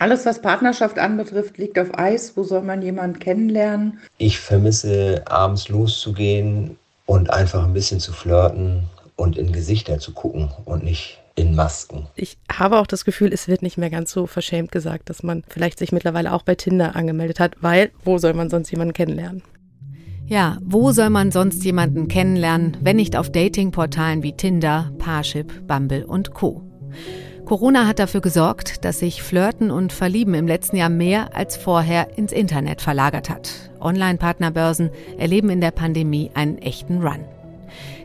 Alles, was Partnerschaft anbetrifft, liegt auf Eis. Wo soll man jemanden kennenlernen? Ich vermisse, abends loszugehen und einfach ein bisschen zu flirten und in Gesichter zu gucken und nicht in Masken. Ich habe auch das Gefühl, es wird nicht mehr ganz so verschämt gesagt, dass man vielleicht sich mittlerweile auch bei Tinder angemeldet hat, weil wo soll man sonst jemanden kennenlernen? Ja, wo soll man sonst jemanden kennenlernen, wenn nicht auf Datingportalen wie Tinder, Parship, Bumble und Co. Corona hat dafür gesorgt, dass sich Flirten und Verlieben im letzten Jahr mehr als vorher ins Internet verlagert hat. Online-Partnerbörsen erleben in der Pandemie einen echten Run.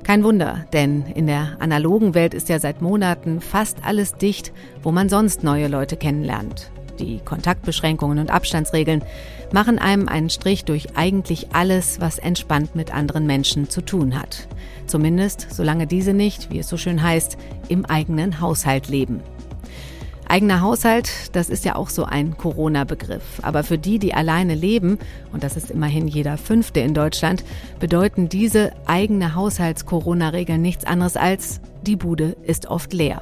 Kein Wunder, denn in der analogen Welt ist ja seit Monaten fast alles dicht, wo man sonst neue Leute kennenlernt. Die Kontaktbeschränkungen und Abstandsregeln machen einem einen Strich durch eigentlich alles, was entspannt mit anderen Menschen zu tun hat. Zumindest solange diese nicht, wie es so schön heißt, im eigenen Haushalt leben. Eigener Haushalt, das ist ja auch so ein Corona-Begriff. Aber für die, die alleine leben, und das ist immerhin jeder Fünfte in Deutschland, bedeuten diese eigene Haushalts-Corona-Regeln nichts anderes als, die Bude ist oft leer.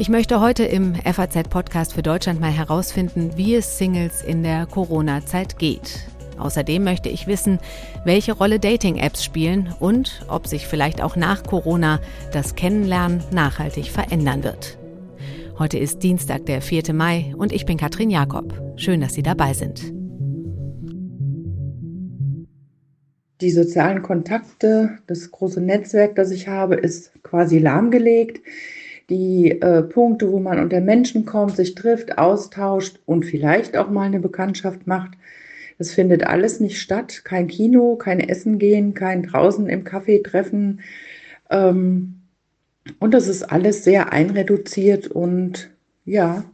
Ich möchte heute im FAZ-Podcast für Deutschland mal herausfinden, wie es Singles in der Corona-Zeit geht. Außerdem möchte ich wissen, welche Rolle Dating-Apps spielen und ob sich vielleicht auch nach Corona das Kennenlernen nachhaltig verändern wird. Heute ist Dienstag, der 4. Mai und ich bin Katrin Jakob. Schön, dass Sie dabei sind. Die sozialen Kontakte, das große Netzwerk, das ich habe, ist quasi lahmgelegt die äh, Punkte, wo man unter Menschen kommt, sich trifft, austauscht und vielleicht auch mal eine Bekanntschaft macht. Das findet alles nicht statt. Kein Kino, kein Essen gehen, kein draußen im Café treffen. Ähm, und das ist alles sehr einreduziert und ja,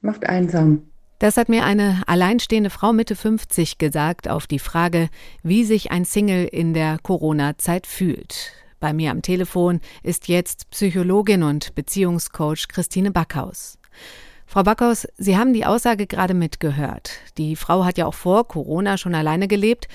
macht einsam. Das hat mir eine alleinstehende Frau Mitte 50 gesagt auf die Frage, wie sich ein Single in der Corona-Zeit fühlt. Bei mir am Telefon ist jetzt Psychologin und Beziehungscoach Christine Backhaus. Frau Backhaus, Sie haben die Aussage gerade mitgehört. Die Frau hat ja auch vor Corona schon alleine gelebt.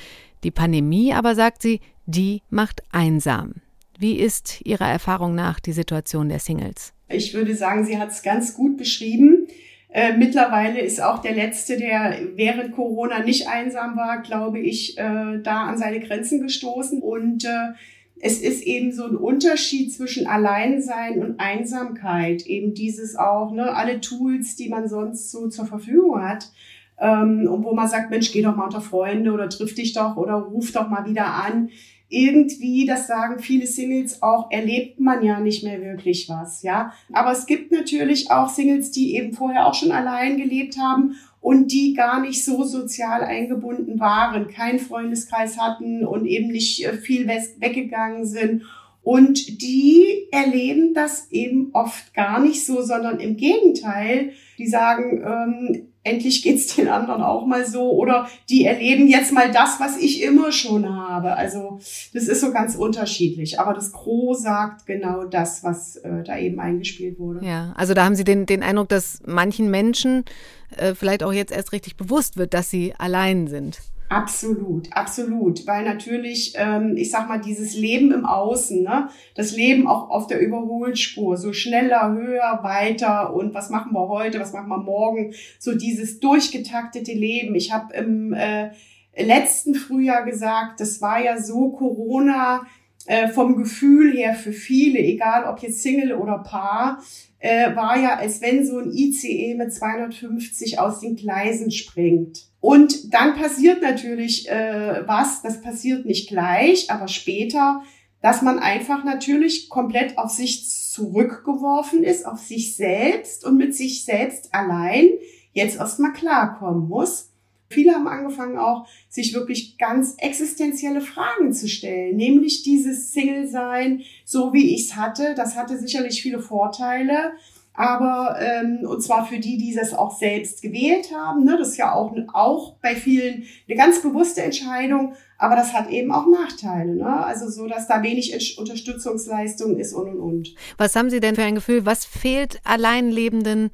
Die Pandemie aber, sagt sie, die macht einsam. Wie ist Ihrer Erfahrung nach die Situation der Singles? Ich würde sagen, sie hat es ganz gut beschrieben. Äh, mittlerweile ist auch der Letzte, der während Corona nicht einsam war, glaube ich, äh, da an seine Grenzen gestoßen. Und äh, es ist eben so ein Unterschied zwischen Alleinsein und Einsamkeit. Eben dieses auch, ne, alle Tools, die man sonst so zur Verfügung hat. Ähm, wo man sagt, Mensch, geh doch mal unter Freunde oder triff dich doch oder ruf doch mal wieder an. Irgendwie, das sagen viele Singles auch, erlebt man ja nicht mehr wirklich was, ja. Aber es gibt natürlich auch Singles, die eben vorher auch schon allein gelebt haben und die gar nicht so sozial eingebunden waren, keinen Freundeskreis hatten und eben nicht äh, viel weggegangen sind. Und die erleben das eben oft gar nicht so, sondern im Gegenteil, die sagen, ähm, endlich geht's den anderen auch mal so oder die erleben jetzt mal das, was ich immer schon habe. Also das ist so ganz unterschiedlich. Aber das Gros sagt genau das, was äh, da eben eingespielt wurde. Ja, also da haben Sie den, den Eindruck, dass manchen Menschen äh, vielleicht auch jetzt erst richtig bewusst wird, dass sie allein sind. Absolut, absolut, weil natürlich, ähm, ich sag mal, dieses Leben im Außen, ne, das Leben auch auf der Überholspur, so schneller, höher, weiter und was machen wir heute, was machen wir morgen, so dieses durchgetaktete Leben. Ich habe im äh, letzten Frühjahr gesagt, das war ja so Corona äh, vom Gefühl her für viele, egal ob jetzt Single oder Paar, äh, war ja, als wenn so ein ICE mit 250 aus den Gleisen springt. Und dann passiert natürlich äh, was, das passiert nicht gleich, aber später, dass man einfach natürlich komplett auf sich zurückgeworfen ist, auf sich selbst und mit sich selbst allein jetzt erstmal klarkommen muss. Viele haben angefangen auch, sich wirklich ganz existenzielle Fragen zu stellen, nämlich dieses Single-Sein, so wie ich es hatte. Das hatte sicherlich viele Vorteile, aber ähm, und zwar für die, die das auch selbst gewählt haben. Ne? Das ist ja auch, auch bei vielen eine ganz bewusste Entscheidung, aber das hat eben auch Nachteile. Ne? Also so, dass da wenig Unterstützungsleistung ist und und und. Was haben Sie denn für ein Gefühl? Was fehlt Alleinlebenden?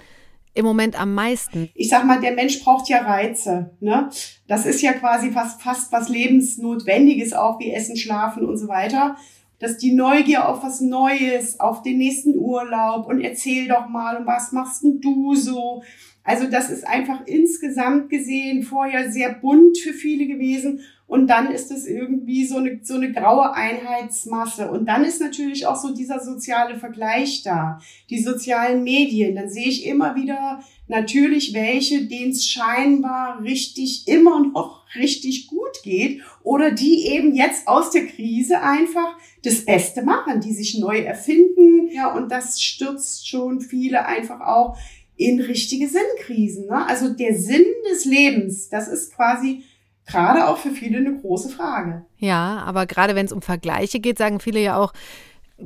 Im Moment am meisten? Ich sag mal, der Mensch braucht ja Reize. Ne? Das ist ja quasi fast, fast was Lebensnotwendiges, auch wie Essen, Schlafen und so weiter. dass die Neugier auf was Neues, auf den nächsten Urlaub und erzähl doch mal, was machst denn du so? Also das ist einfach insgesamt gesehen vorher sehr bunt für viele gewesen und dann ist es irgendwie so eine, so eine graue Einheitsmasse. Und dann ist natürlich auch so dieser soziale Vergleich da, die sozialen Medien. Dann sehe ich immer wieder natürlich welche, denen es scheinbar richtig immer noch richtig gut geht oder die eben jetzt aus der Krise einfach das Beste machen, die sich neu erfinden. Ja, und das stürzt schon viele einfach auch in richtige Sinnkrisen. Ne? Also der Sinn des Lebens, das ist quasi gerade auch für viele eine große Frage. Ja, aber gerade wenn es um Vergleiche geht, sagen viele ja auch,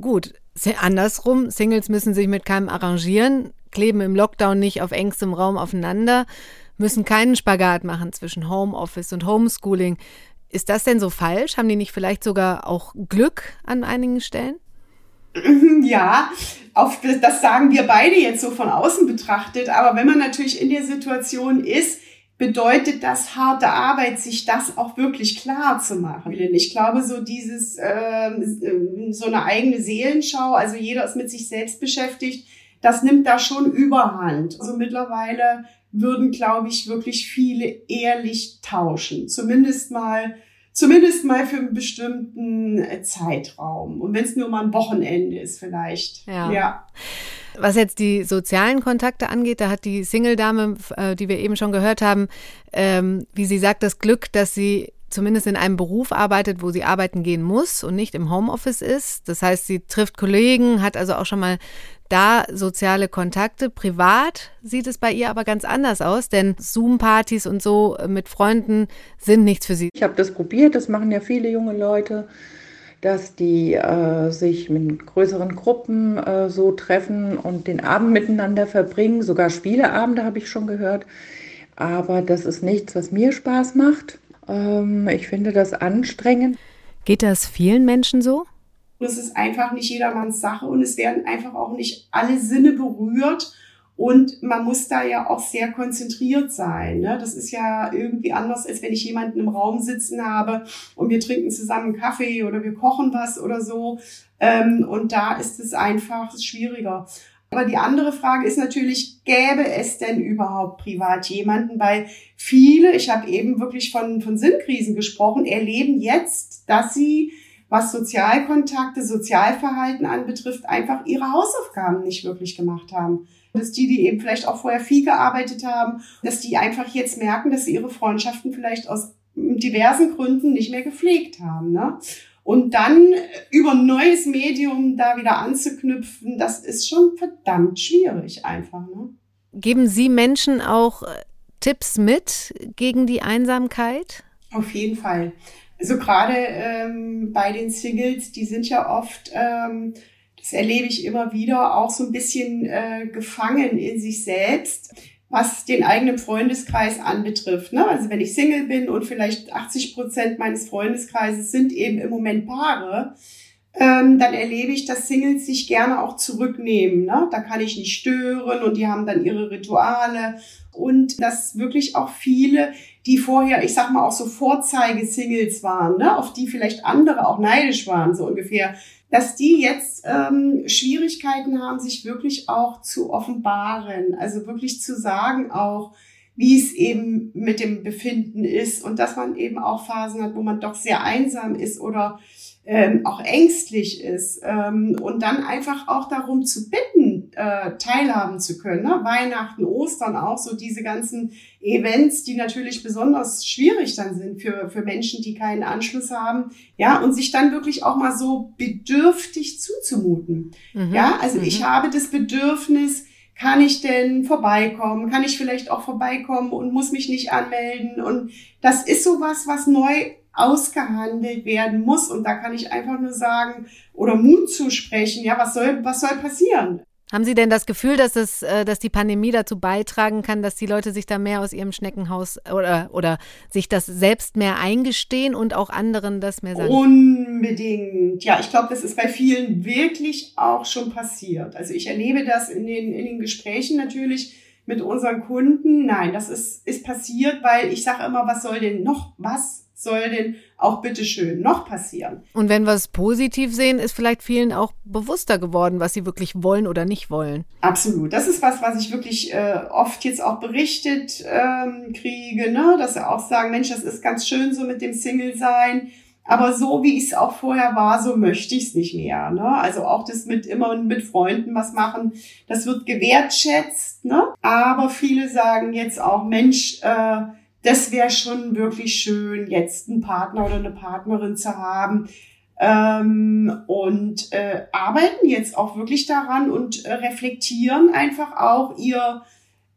gut, andersrum, Singles müssen sich mit keinem arrangieren, kleben im Lockdown nicht auf engstem Raum aufeinander, müssen keinen Spagat machen zwischen Homeoffice und Homeschooling. Ist das denn so falsch? Haben die nicht vielleicht sogar auch Glück an einigen Stellen? Ja, auf, das sagen wir beide jetzt so von außen betrachtet. Aber wenn man natürlich in der Situation ist, bedeutet das harte Arbeit, sich das auch wirklich klar zu machen. Ich glaube, so dieses, ähm, so eine eigene Seelenschau, also jeder ist mit sich selbst beschäftigt, das nimmt da schon Überhand. Also mittlerweile würden, glaube ich, wirklich viele ehrlich tauschen. Zumindest mal, zumindest mal für einen bestimmten Zeitraum. Und wenn es nur mal ein Wochenende ist, vielleicht. ja. ja. Was jetzt die sozialen Kontakte angeht, da hat die Single-Dame, äh, die wir eben schon gehört haben, ähm, wie sie sagt, das Glück, dass sie zumindest in einem Beruf arbeitet, wo sie arbeiten gehen muss und nicht im Homeoffice ist. Das heißt, sie trifft Kollegen, hat also auch schon mal da soziale Kontakte. Privat sieht es bei ihr aber ganz anders aus, denn Zoom-Partys und so mit Freunden sind nichts für sie. Ich habe das probiert, das machen ja viele junge Leute dass die äh, sich mit größeren Gruppen äh, so treffen und den Abend miteinander verbringen. Sogar Spieleabende habe ich schon gehört. Aber das ist nichts, was mir Spaß macht. Ähm, ich finde das anstrengend. Geht das vielen Menschen so? Es ist einfach nicht jedermanns Sache und es werden einfach auch nicht alle Sinne berührt. Und man muss da ja auch sehr konzentriert sein. Ne? Das ist ja irgendwie anders, als wenn ich jemanden im Raum sitzen habe und wir trinken zusammen Kaffee oder wir kochen was oder so. Ähm, und da ist es einfach schwieriger. Aber die andere Frage ist natürlich, gäbe es denn überhaupt privat jemanden? Weil viele, ich habe eben wirklich von, von Sinnkrisen gesprochen, erleben jetzt, dass sie, was Sozialkontakte, Sozialverhalten anbetrifft, einfach ihre Hausaufgaben nicht wirklich gemacht haben dass die, die eben vielleicht auch vorher viel gearbeitet haben, dass die einfach jetzt merken, dass sie ihre Freundschaften vielleicht aus diversen Gründen nicht mehr gepflegt haben. Ne? Und dann über ein neues Medium da wieder anzuknüpfen, das ist schon verdammt schwierig einfach. Ne? Geben Sie Menschen auch äh, Tipps mit gegen die Einsamkeit? Auf jeden Fall. Also gerade ähm, bei den Singles, die sind ja oft ähm, das erlebe ich immer wieder, auch so ein bisschen äh, gefangen in sich selbst, was den eigenen Freundeskreis anbetrifft. Ne? Also wenn ich Single bin und vielleicht 80 Prozent meines Freundeskreises sind eben im Moment Paare, ähm, dann erlebe ich, dass Singles sich gerne auch zurücknehmen. Ne? Da kann ich nicht stören und die haben dann ihre Rituale. Und dass wirklich auch viele, die vorher, ich sag mal, auch so Vorzeige-Singles waren, ne? auf die vielleicht andere auch neidisch waren, so ungefähr, dass die jetzt ähm, Schwierigkeiten haben, sich wirklich auch zu offenbaren, also wirklich zu sagen auch, wie es eben mit dem Befinden ist und dass man eben auch Phasen hat, wo man doch sehr einsam ist oder ähm, auch ängstlich ist ähm, und dann einfach auch darum zu bitten, äh, teilhaben zu können. Ne? Weihnachten, Ostern auch so diese ganzen Events, die natürlich besonders schwierig dann sind für, für Menschen, die keinen Anschluss haben. Ja, und sich dann wirklich auch mal so bedürftig zuzumuten. Mhm. Ja, also mhm. ich habe das Bedürfnis, kann ich denn vorbeikommen? Kann ich vielleicht auch vorbeikommen und muss mich nicht anmelden? Und das ist sowas, was neu ausgehandelt werden muss. Und da kann ich einfach nur sagen oder Mut zusprechen. Ja, was soll, was soll passieren? Haben Sie denn das Gefühl, dass, es, äh, dass die Pandemie dazu beitragen kann, dass die Leute sich da mehr aus ihrem Schneckenhaus oder, oder sich das selbst mehr eingestehen und auch anderen das mehr sagen? Unbedingt. Ja, ich glaube, das ist bei vielen wirklich auch schon passiert. Also ich erlebe das in den, in den Gesprächen natürlich mit unseren Kunden. Nein, das ist, ist passiert, weil ich sage immer, was soll denn noch was soll denn auch bitteschön noch passieren? Und wenn wir es positiv sehen, ist vielleicht vielen auch bewusster geworden, was sie wirklich wollen oder nicht wollen. Absolut. Das ist was, was ich wirklich äh, oft jetzt auch berichtet ähm, kriege, ne? dass sie auch sagen, Mensch, das ist ganz schön so mit dem Single-Sein. Aber so wie ich es auch vorher war, so möchte ich es nicht mehr. Ne? Also auch das mit immer mit Freunden was machen, das wird gewertschätzt. Ne? Aber viele sagen jetzt auch, Mensch, äh, das wäre schon wirklich schön, jetzt einen Partner oder eine Partnerin zu haben. Ähm, und äh, arbeiten jetzt auch wirklich daran und äh, reflektieren einfach auch ihr,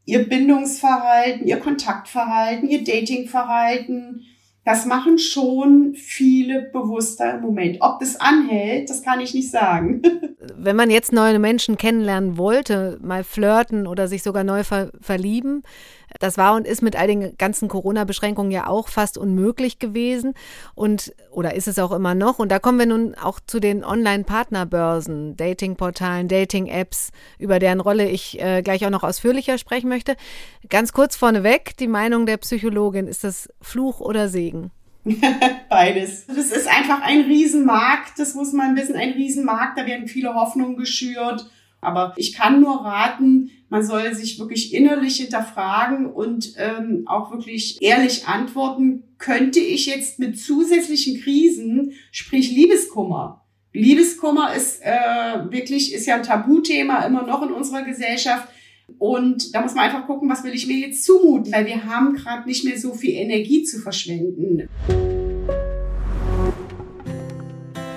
ihr Bindungsverhalten, ihr Kontaktverhalten, ihr Datingverhalten das machen schon viele bewusster im Moment. Ob das anhält, das kann ich nicht sagen. Wenn man jetzt neue Menschen kennenlernen wollte, mal flirten oder sich sogar neu ver verlieben, das war und ist mit all den ganzen Corona-Beschränkungen ja auch fast unmöglich gewesen und oder ist es auch immer noch. Und da kommen wir nun auch zu den Online-Partnerbörsen, Dating-Portalen, Dating-Apps, über deren Rolle ich äh, gleich auch noch ausführlicher sprechen möchte. Ganz kurz vorneweg, die Meinung der Psychologin, ist das Fluch oder Segen? Beides. Das ist einfach ein Riesenmarkt, das muss man wissen, ein Riesenmarkt, da werden viele Hoffnungen geschürt. Aber ich kann nur raten, man soll sich wirklich innerlich hinterfragen und ähm, auch wirklich ehrlich antworten, könnte ich jetzt mit zusätzlichen Krisen, sprich Liebeskummer, Liebeskummer ist äh, wirklich, ist ja ein Tabuthema immer noch in unserer Gesellschaft. Und da muss man einfach gucken, was will ich mir jetzt zumuten, weil wir haben gerade nicht mehr so viel Energie zu verschwenden.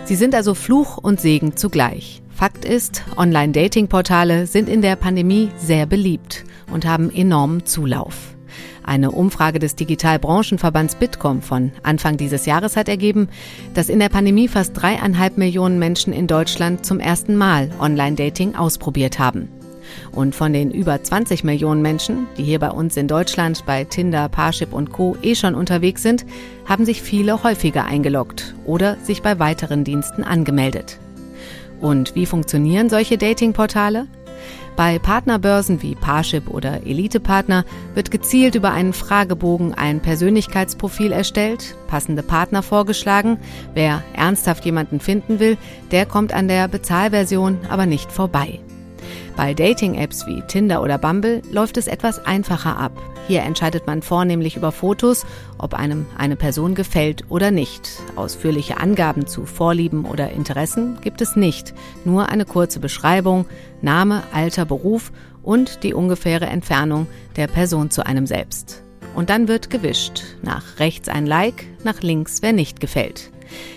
Sie sind also Fluch und Segen zugleich. Fakt ist, Online-Dating-Portale sind in der Pandemie sehr beliebt und haben enormen Zulauf. Eine Umfrage des Digitalbranchenverbands Bitkom von Anfang dieses Jahres hat ergeben, dass in der Pandemie fast dreieinhalb Millionen Menschen in Deutschland zum ersten Mal Online-Dating ausprobiert haben. Und von den über 20 Millionen Menschen, die hier bei uns in Deutschland bei Tinder, Parship und Co. eh schon unterwegs sind, haben sich viele häufiger eingeloggt oder sich bei weiteren Diensten angemeldet. Und wie funktionieren solche Datingportale? Bei Partnerbörsen wie Parship oder Elite-Partner wird gezielt über einen Fragebogen ein Persönlichkeitsprofil erstellt, passende Partner vorgeschlagen. Wer ernsthaft jemanden finden will, der kommt an der Bezahlversion aber nicht vorbei. Bei Dating-Apps wie Tinder oder Bumble läuft es etwas einfacher ab. Hier entscheidet man vornehmlich über Fotos, ob einem eine Person gefällt oder nicht. Ausführliche Angaben zu Vorlieben oder Interessen gibt es nicht, nur eine kurze Beschreibung, Name, Alter, Beruf und die ungefähre Entfernung der Person zu einem selbst. Und dann wird gewischt. Nach rechts ein Like, nach links wer nicht gefällt.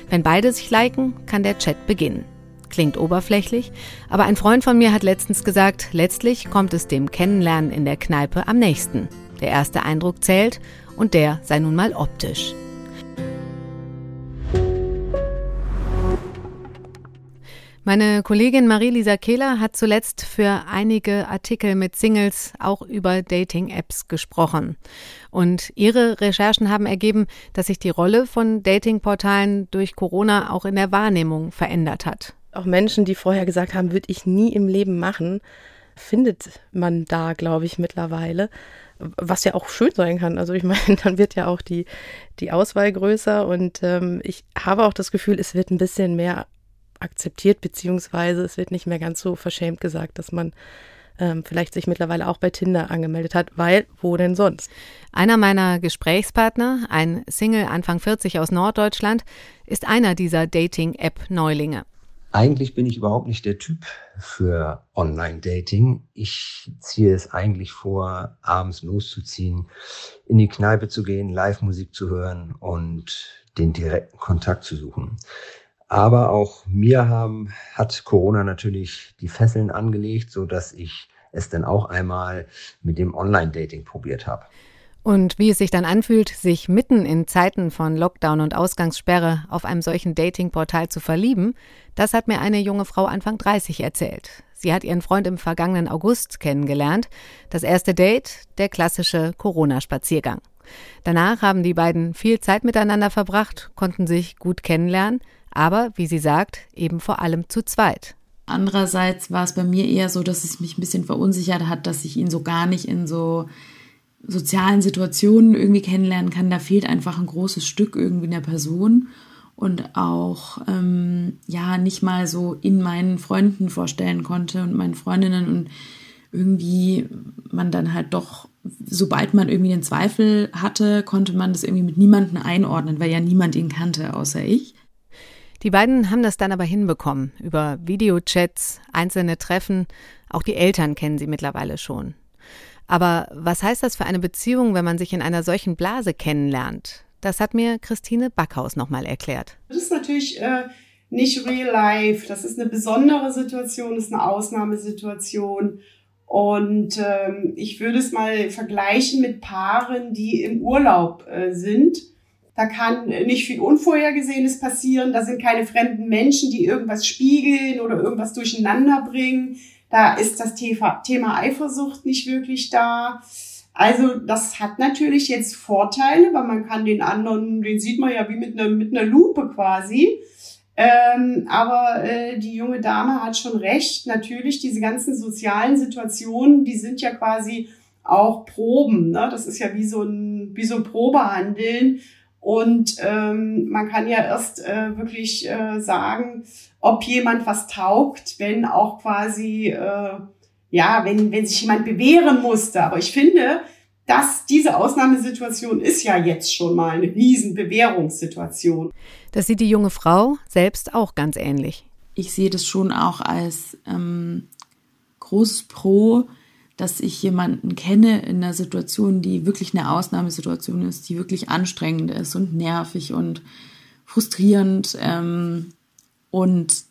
Wenn beide sich liken, kann der Chat beginnen. Klingt oberflächlich, aber ein Freund von mir hat letztens gesagt, letztlich kommt es dem Kennenlernen in der Kneipe am nächsten. Der erste Eindruck zählt und der sei nun mal optisch. Meine Kollegin Marie-Lisa Kehler hat zuletzt für einige Artikel mit Singles auch über Dating-Apps gesprochen. Und ihre Recherchen haben ergeben, dass sich die Rolle von Dating-Portalen durch Corona auch in der Wahrnehmung verändert hat auch Menschen, die vorher gesagt haben, würde ich nie im Leben machen, findet man da, glaube ich, mittlerweile. Was ja auch schön sein kann. Also ich meine, dann wird ja auch die, die Auswahl größer und ähm, ich habe auch das Gefühl, es wird ein bisschen mehr akzeptiert, beziehungsweise es wird nicht mehr ganz so verschämt gesagt, dass man ähm, vielleicht sich mittlerweile auch bei Tinder angemeldet hat, weil wo denn sonst? Einer meiner Gesprächspartner, ein Single Anfang 40 aus Norddeutschland, ist einer dieser Dating-App-Neulinge. Eigentlich bin ich überhaupt nicht der Typ für Online-Dating. Ich ziehe es eigentlich vor, abends loszuziehen, in die Kneipe zu gehen, Live-Musik zu hören und den direkten Kontakt zu suchen. Aber auch mir haben, hat Corona natürlich die Fesseln angelegt, so dass ich es dann auch einmal mit dem Online-Dating probiert habe. Und wie es sich dann anfühlt, sich mitten in Zeiten von Lockdown und Ausgangssperre auf einem solchen Datingportal zu verlieben, das hat mir eine junge Frau Anfang 30 erzählt. Sie hat ihren Freund im vergangenen August kennengelernt. Das erste Date, der klassische Corona-Spaziergang. Danach haben die beiden viel Zeit miteinander verbracht, konnten sich gut kennenlernen, aber, wie sie sagt, eben vor allem zu zweit. Andererseits war es bei mir eher so, dass es mich ein bisschen verunsichert hat, dass ich ihn so gar nicht in so sozialen Situationen irgendwie kennenlernen kann, da fehlt einfach ein großes Stück irgendwie in der Person und auch ähm, ja nicht mal so in meinen Freunden vorstellen konnte und meinen Freundinnen und irgendwie man dann halt doch, sobald man irgendwie einen Zweifel hatte, konnte man das irgendwie mit niemandem einordnen, weil ja niemand ihn kannte, außer ich. Die beiden haben das dann aber hinbekommen. Über Videochats, einzelne Treffen. Auch die Eltern kennen sie mittlerweile schon. Aber was heißt das für eine Beziehung, wenn man sich in einer solchen Blase kennenlernt? Das hat mir Christine Backhaus nochmal erklärt. Das ist natürlich äh, nicht real life. Das ist eine besondere Situation, das ist eine Ausnahmesituation. Und ähm, ich würde es mal vergleichen mit Paaren, die im Urlaub äh, sind da kann nicht viel Unvorhergesehenes passieren. Da sind keine fremden Menschen, die irgendwas spiegeln oder irgendwas durcheinander bringen. Da ist das Thema Eifersucht nicht wirklich da. Also das hat natürlich jetzt Vorteile, weil man kann den anderen, den sieht man ja wie mit einer, mit einer Lupe quasi. Ähm, aber äh, die junge Dame hat schon recht. Natürlich, diese ganzen sozialen Situationen, die sind ja quasi auch Proben. Ne? Das ist ja wie so ein, wie so ein Probehandeln. Und ähm, man kann ja erst äh, wirklich äh, sagen, ob jemand was taugt, wenn auch quasi, äh, ja, wenn, wenn sich jemand bewähren musste. Aber ich finde, dass diese Ausnahmesituation ist ja jetzt schon mal eine riesen Bewährungssituation. Das sieht die junge Frau selbst auch ganz ähnlich. Ich sehe das schon auch als ähm, großes Pro, dass ich jemanden kenne in einer Situation, die wirklich eine Ausnahmesituation ist, die wirklich anstrengend ist und nervig und frustrierend ähm, und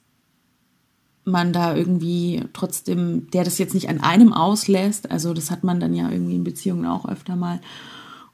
man da irgendwie trotzdem, der das jetzt nicht an einem auslässt, also das hat man dann ja irgendwie in Beziehungen auch öfter mal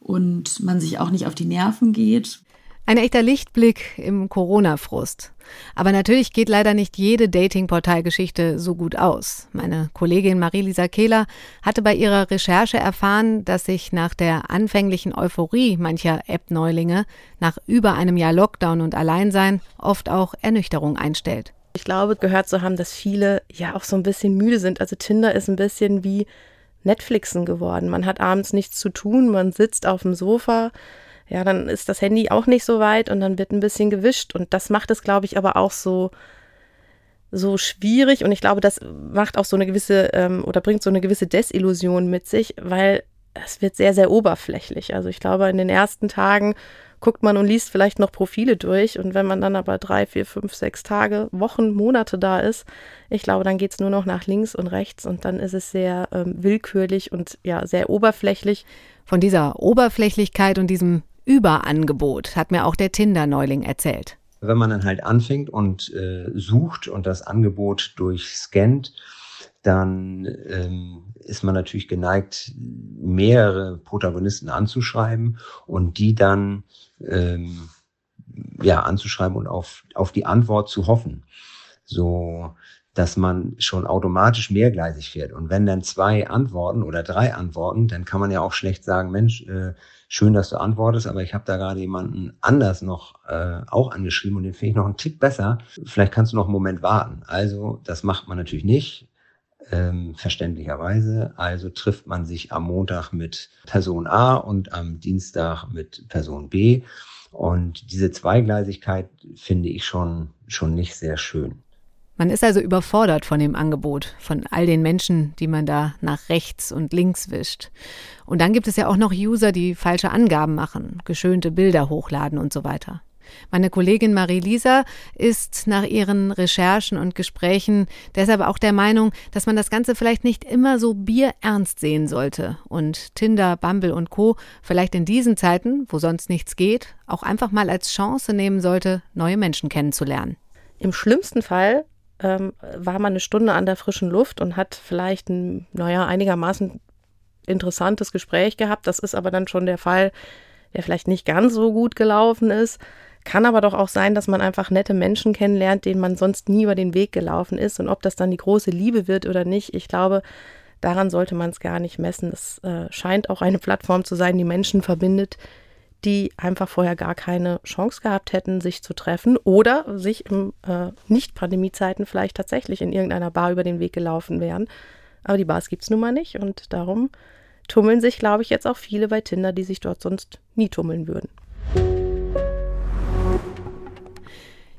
und man sich auch nicht auf die Nerven geht. Ein echter Lichtblick im Corona-Frust. Aber natürlich geht leider nicht jede Dating-Portal-Geschichte so gut aus. Meine Kollegin Marie-Lisa Kehler hatte bei ihrer Recherche erfahren, dass sich nach der anfänglichen Euphorie mancher App-Neulinge nach über einem Jahr Lockdown und Alleinsein oft auch Ernüchterung einstellt. Ich glaube, gehört zu haben, dass viele ja auch so ein bisschen müde sind. Also Tinder ist ein bisschen wie Netflixen geworden. Man hat abends nichts zu tun, man sitzt auf dem Sofa, ja, dann ist das Handy auch nicht so weit und dann wird ein bisschen gewischt. Und das macht es, glaube ich, aber auch so, so schwierig. Und ich glaube, das macht auch so eine gewisse ähm, oder bringt so eine gewisse Desillusion mit sich, weil es wird sehr, sehr oberflächlich. Also ich glaube, in den ersten Tagen guckt man und liest vielleicht noch Profile durch. Und wenn man dann aber drei, vier, fünf, sechs Tage, Wochen, Monate da ist, ich glaube, dann geht es nur noch nach links und rechts und dann ist es sehr ähm, willkürlich und ja, sehr oberflächlich. Von dieser Oberflächlichkeit und diesem Überangebot, hat mir auch der Tinder-Neuling erzählt. Wenn man dann halt anfängt und äh, sucht und das Angebot durchscannt, dann ähm, ist man natürlich geneigt, mehrere Protagonisten anzuschreiben und die dann ähm, ja anzuschreiben und auf, auf die Antwort zu hoffen. So dass man schon automatisch mehrgleisig fährt. Und wenn dann zwei antworten oder drei antworten, dann kann man ja auch schlecht sagen, Mensch, äh, schön, dass du antwortest, aber ich habe da gerade jemanden anders noch äh, auch angeschrieben und den finde ich noch einen Tick besser. Vielleicht kannst du noch einen Moment warten. Also das macht man natürlich nicht. Ähm, verständlicherweise. Also trifft man sich am Montag mit Person A und am Dienstag mit Person B. Und diese Zweigleisigkeit finde ich schon, schon nicht sehr schön. Man ist also überfordert von dem Angebot, von all den Menschen, die man da nach rechts und links wischt. Und dann gibt es ja auch noch User, die falsche Angaben machen, geschönte Bilder hochladen und so weiter. Meine Kollegin Marie-Lisa ist nach ihren Recherchen und Gesprächen deshalb auch der Meinung, dass man das Ganze vielleicht nicht immer so bierernst sehen sollte und Tinder, Bumble und Co. vielleicht in diesen Zeiten, wo sonst nichts geht, auch einfach mal als Chance nehmen sollte, neue Menschen kennenzulernen. Im schlimmsten Fall ähm, war man eine Stunde an der frischen Luft und hat vielleicht ein, naja, einigermaßen interessantes Gespräch gehabt. Das ist aber dann schon der Fall, der vielleicht nicht ganz so gut gelaufen ist. Kann aber doch auch sein, dass man einfach nette Menschen kennenlernt, denen man sonst nie über den Weg gelaufen ist. Und ob das dann die große Liebe wird oder nicht, ich glaube, daran sollte man es gar nicht messen. Es äh, scheint auch eine Plattform zu sein, die Menschen verbindet, die einfach vorher gar keine Chance gehabt hätten, sich zu treffen oder sich im äh, Nicht-Pandemie-Zeiten vielleicht tatsächlich in irgendeiner Bar über den Weg gelaufen wären. Aber die Bars gibt es nun mal nicht und darum tummeln sich, glaube ich, jetzt auch viele bei Tinder, die sich dort sonst nie tummeln würden.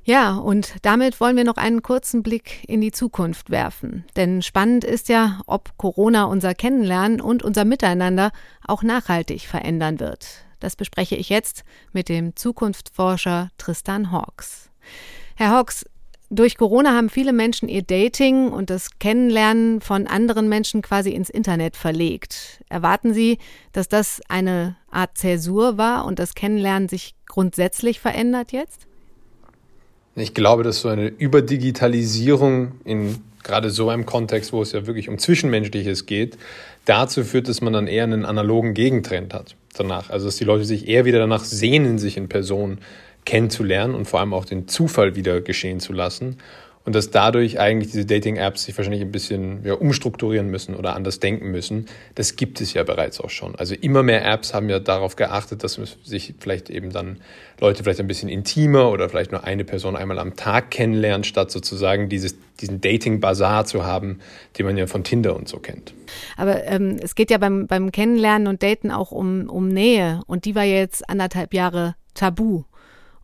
Ja, und damit wollen wir noch einen kurzen Blick in die Zukunft werfen. Denn spannend ist ja, ob Corona unser Kennenlernen und unser Miteinander auch nachhaltig verändern wird. Das bespreche ich jetzt mit dem Zukunftsforscher Tristan Hawks. Herr Hawks, durch Corona haben viele Menschen ihr Dating und das Kennenlernen von anderen Menschen quasi ins Internet verlegt. Erwarten Sie, dass das eine Art Zäsur war und das Kennenlernen sich grundsätzlich verändert jetzt? Ich glaube, dass so eine Überdigitalisierung in gerade so einem Kontext, wo es ja wirklich um Zwischenmenschliches geht, dazu führt, dass man dann eher einen analogen Gegentrend hat danach. Also dass die Leute sich eher wieder danach sehnen, sich in Person kennenzulernen und vor allem auch den Zufall wieder geschehen zu lassen und dass dadurch eigentlich diese Dating-Apps sich wahrscheinlich ein bisschen ja, umstrukturieren müssen oder anders denken müssen. Das gibt es ja bereits auch schon. Also immer mehr Apps haben ja darauf geachtet, dass sich vielleicht eben dann Leute vielleicht ein bisschen intimer oder vielleicht nur eine Person einmal am Tag kennenlernen, statt sozusagen dieses, diesen Dating-Bazar zu haben, den man ja von Tinder und so kennt. Aber ähm, es geht ja beim, beim Kennenlernen und Daten auch um, um Nähe und die war jetzt anderthalb Jahre tabu.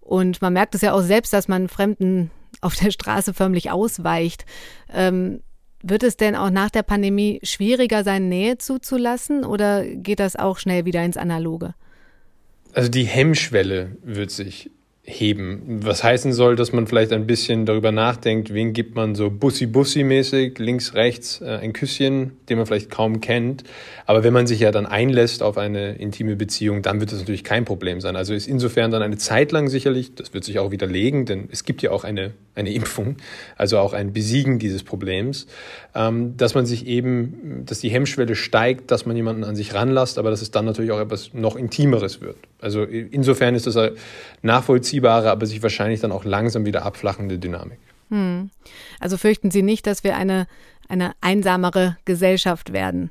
Und man merkt es ja auch selbst, dass man fremden auf der Straße förmlich ausweicht. Ähm, wird es denn auch nach der Pandemie schwieriger sein, Nähe zuzulassen oder geht das auch schnell wieder ins Analoge? Also die Hemmschwelle wird sich heben. Was heißen soll, dass man vielleicht ein bisschen darüber nachdenkt, wen gibt man so Bussi-Bussi-mäßig, links, rechts, äh, ein Küsschen, den man vielleicht kaum kennt. Aber wenn man sich ja dann einlässt auf eine intime Beziehung, dann wird das natürlich kein Problem sein. Also ist insofern dann eine Zeit lang sicherlich, das wird sich auch widerlegen, denn es gibt ja auch eine, eine Impfung, also auch ein Besiegen dieses Problems, ähm, dass man sich eben, dass die Hemmschwelle steigt, dass man jemanden an sich ranlasst, aber dass es dann natürlich auch etwas noch Intimeres wird. Also insofern ist das nachvollziehbare, aber sich wahrscheinlich dann auch langsam wieder abflachende Dynamik. Hm. Also fürchten Sie nicht, dass wir eine, eine einsamere Gesellschaft werden?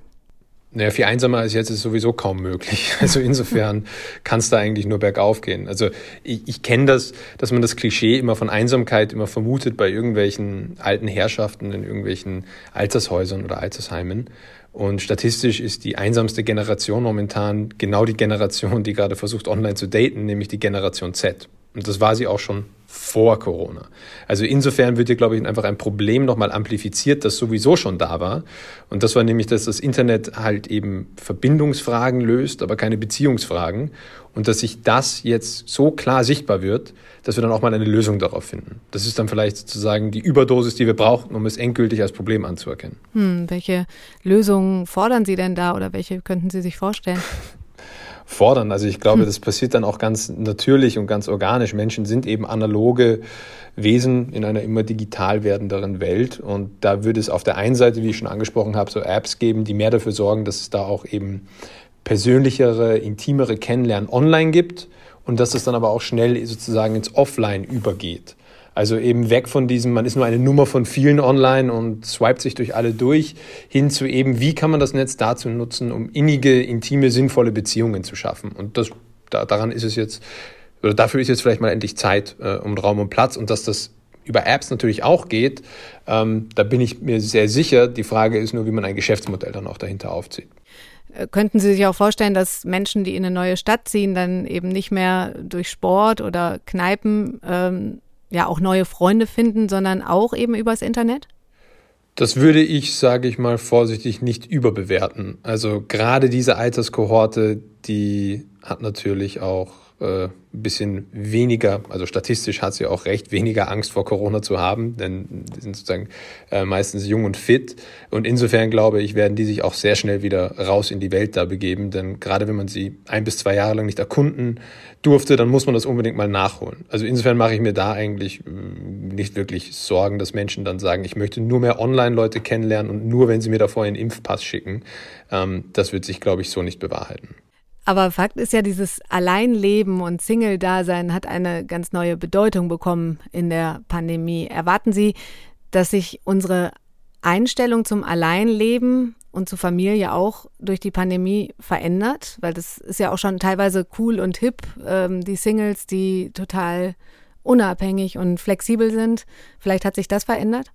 Naja, viel einsamer als jetzt ist sowieso kaum möglich. Also insofern kann es da eigentlich nur bergauf gehen. Also ich, ich kenne das, dass man das Klischee immer von Einsamkeit immer vermutet bei irgendwelchen alten Herrschaften in irgendwelchen Altershäusern oder Altersheimen. Und statistisch ist die einsamste Generation momentan genau die Generation, die gerade versucht, online zu daten, nämlich die Generation Z. Und das war sie auch schon vor Corona. Also insofern wird hier, glaube ich, einfach ein Problem nochmal amplifiziert, das sowieso schon da war. Und das war nämlich, dass das Internet halt eben Verbindungsfragen löst, aber keine Beziehungsfragen. Und dass sich das jetzt so klar sichtbar wird, dass wir dann auch mal eine Lösung darauf finden. Das ist dann vielleicht sozusagen die Überdosis, die wir brauchen, um es endgültig als Problem anzuerkennen. Hm, welche Lösungen fordern Sie denn da oder welche könnten Sie sich vorstellen? fordern. Also ich glaube, hm. das passiert dann auch ganz natürlich und ganz organisch. Menschen sind eben analoge Wesen in einer immer digital werdenderen Welt. Und da würde es auf der einen Seite, wie ich schon angesprochen habe, so Apps geben, die mehr dafür sorgen, dass es da auch eben persönlichere, intimere Kennenlernen online gibt und dass es dann aber auch schnell sozusagen ins Offline übergeht. Also eben weg von diesem, man ist nur eine Nummer von vielen online und swipet sich durch alle durch, hin zu eben, wie kann man das Netz dazu nutzen, um innige, intime, sinnvolle Beziehungen zu schaffen. Und das, da, daran ist es jetzt, oder dafür ist jetzt vielleicht mal endlich Zeit äh, um Raum und Platz und dass das über Apps natürlich auch geht, ähm, da bin ich mir sehr sicher. Die Frage ist nur, wie man ein Geschäftsmodell dann auch dahinter aufzieht. Äh, könnten Sie sich auch vorstellen, dass Menschen, die in eine neue Stadt ziehen, dann eben nicht mehr durch Sport oder Kneipen ähm, ja auch neue Freunde finden, sondern auch eben übers Internet? Das würde ich, sage ich mal vorsichtig, nicht überbewerten. Also gerade diese Alterskohorte, die hat natürlich auch äh, ein bisschen weniger, also statistisch hat sie auch recht, weniger Angst vor Corona zu haben, denn die sind sozusagen äh, meistens jung und fit. Und insofern glaube ich, werden die sich auch sehr schnell wieder raus in die Welt da begeben, denn gerade wenn man sie ein bis zwei Jahre lang nicht erkunden durfte, dann muss man das unbedingt mal nachholen. Also insofern mache ich mir da eigentlich äh, nicht wirklich Sorgen, dass Menschen dann sagen, ich möchte nur mehr Online-Leute kennenlernen und nur, wenn sie mir davor einen Impfpass schicken. Ähm, das wird sich, glaube ich, so nicht bewahrheiten. Aber Fakt ist ja, dieses Alleinleben und Single-Dasein hat eine ganz neue Bedeutung bekommen in der Pandemie. Erwarten Sie, dass sich unsere Einstellung zum Alleinleben und zur Familie auch durch die Pandemie verändert? Weil das ist ja auch schon teilweise cool und hip, ähm, die Singles, die total unabhängig und flexibel sind. Vielleicht hat sich das verändert?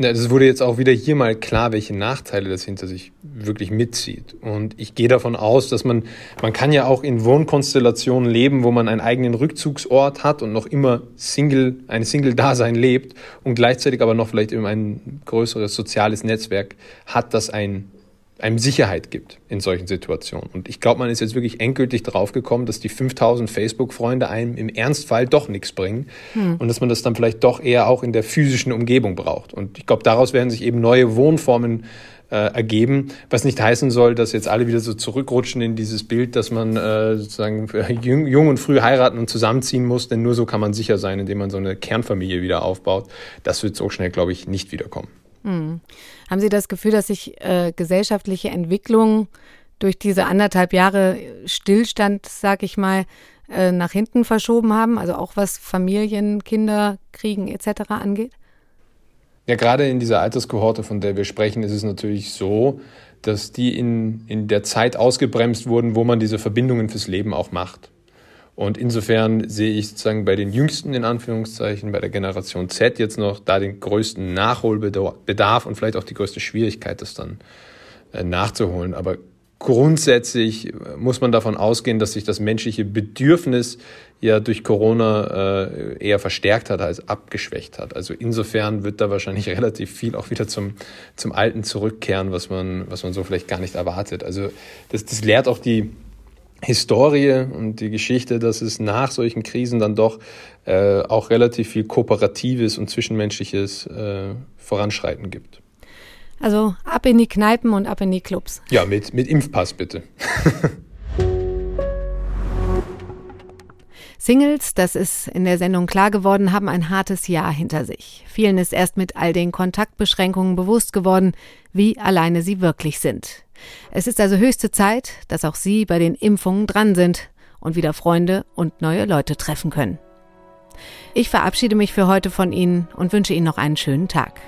Ja, das wurde jetzt auch wieder hier mal klar, welche Nachteile das hinter sich wirklich mitzieht. Und ich gehe davon aus, dass man, man kann ja auch in Wohnkonstellationen leben, wo man einen eigenen Rückzugsort hat und noch immer Single, ein Single-Dasein lebt und gleichzeitig aber noch vielleicht eben ein größeres soziales Netzwerk hat, das ein einem Sicherheit gibt in solchen Situationen. Und ich glaube, man ist jetzt wirklich endgültig drauf gekommen, dass die 5000 Facebook-Freunde einem im Ernstfall doch nichts bringen hm. und dass man das dann vielleicht doch eher auch in der physischen Umgebung braucht. Und ich glaube, daraus werden sich eben neue Wohnformen äh, ergeben, was nicht heißen soll, dass jetzt alle wieder so zurückrutschen in dieses Bild, dass man äh, sozusagen jung, jung und früh heiraten und zusammenziehen muss, denn nur so kann man sicher sein, indem man so eine Kernfamilie wieder aufbaut. Das wird so schnell, glaube ich, nicht wiederkommen. Hm. Haben Sie das Gefühl, dass sich äh, gesellschaftliche Entwicklung durch diese anderthalb Jahre Stillstand, sag ich mal, äh, nach hinten verschoben haben? Also auch was Familien, Kinder, Kriegen etc. angeht? Ja, gerade in dieser Alterskohorte, von der wir sprechen, ist es natürlich so, dass die in, in der Zeit ausgebremst wurden, wo man diese Verbindungen fürs Leben auch macht. Und insofern sehe ich sozusagen bei den Jüngsten in Anführungszeichen, bei der Generation Z jetzt noch da den größten Nachholbedarf und vielleicht auch die größte Schwierigkeit, das dann äh, nachzuholen. Aber grundsätzlich äh, muss man davon ausgehen, dass sich das menschliche Bedürfnis ja durch Corona äh, eher verstärkt hat als abgeschwächt hat. Also insofern wird da wahrscheinlich relativ viel auch wieder zum, zum Alten zurückkehren, was man, was man so vielleicht gar nicht erwartet. Also das, das lehrt auch die, Historie und die Geschichte, dass es nach solchen Krisen dann doch äh, auch relativ viel Kooperatives und Zwischenmenschliches äh, Voranschreiten gibt. Also ab in die Kneipen und ab in die Clubs. Ja, mit, mit Impfpass bitte. Singles, das ist in der Sendung klar geworden, haben ein hartes Jahr hinter sich. Vielen ist erst mit all den Kontaktbeschränkungen bewusst geworden, wie alleine sie wirklich sind. Es ist also höchste Zeit, dass auch Sie bei den Impfungen dran sind und wieder Freunde und neue Leute treffen können. Ich verabschiede mich für heute von Ihnen und wünsche Ihnen noch einen schönen Tag.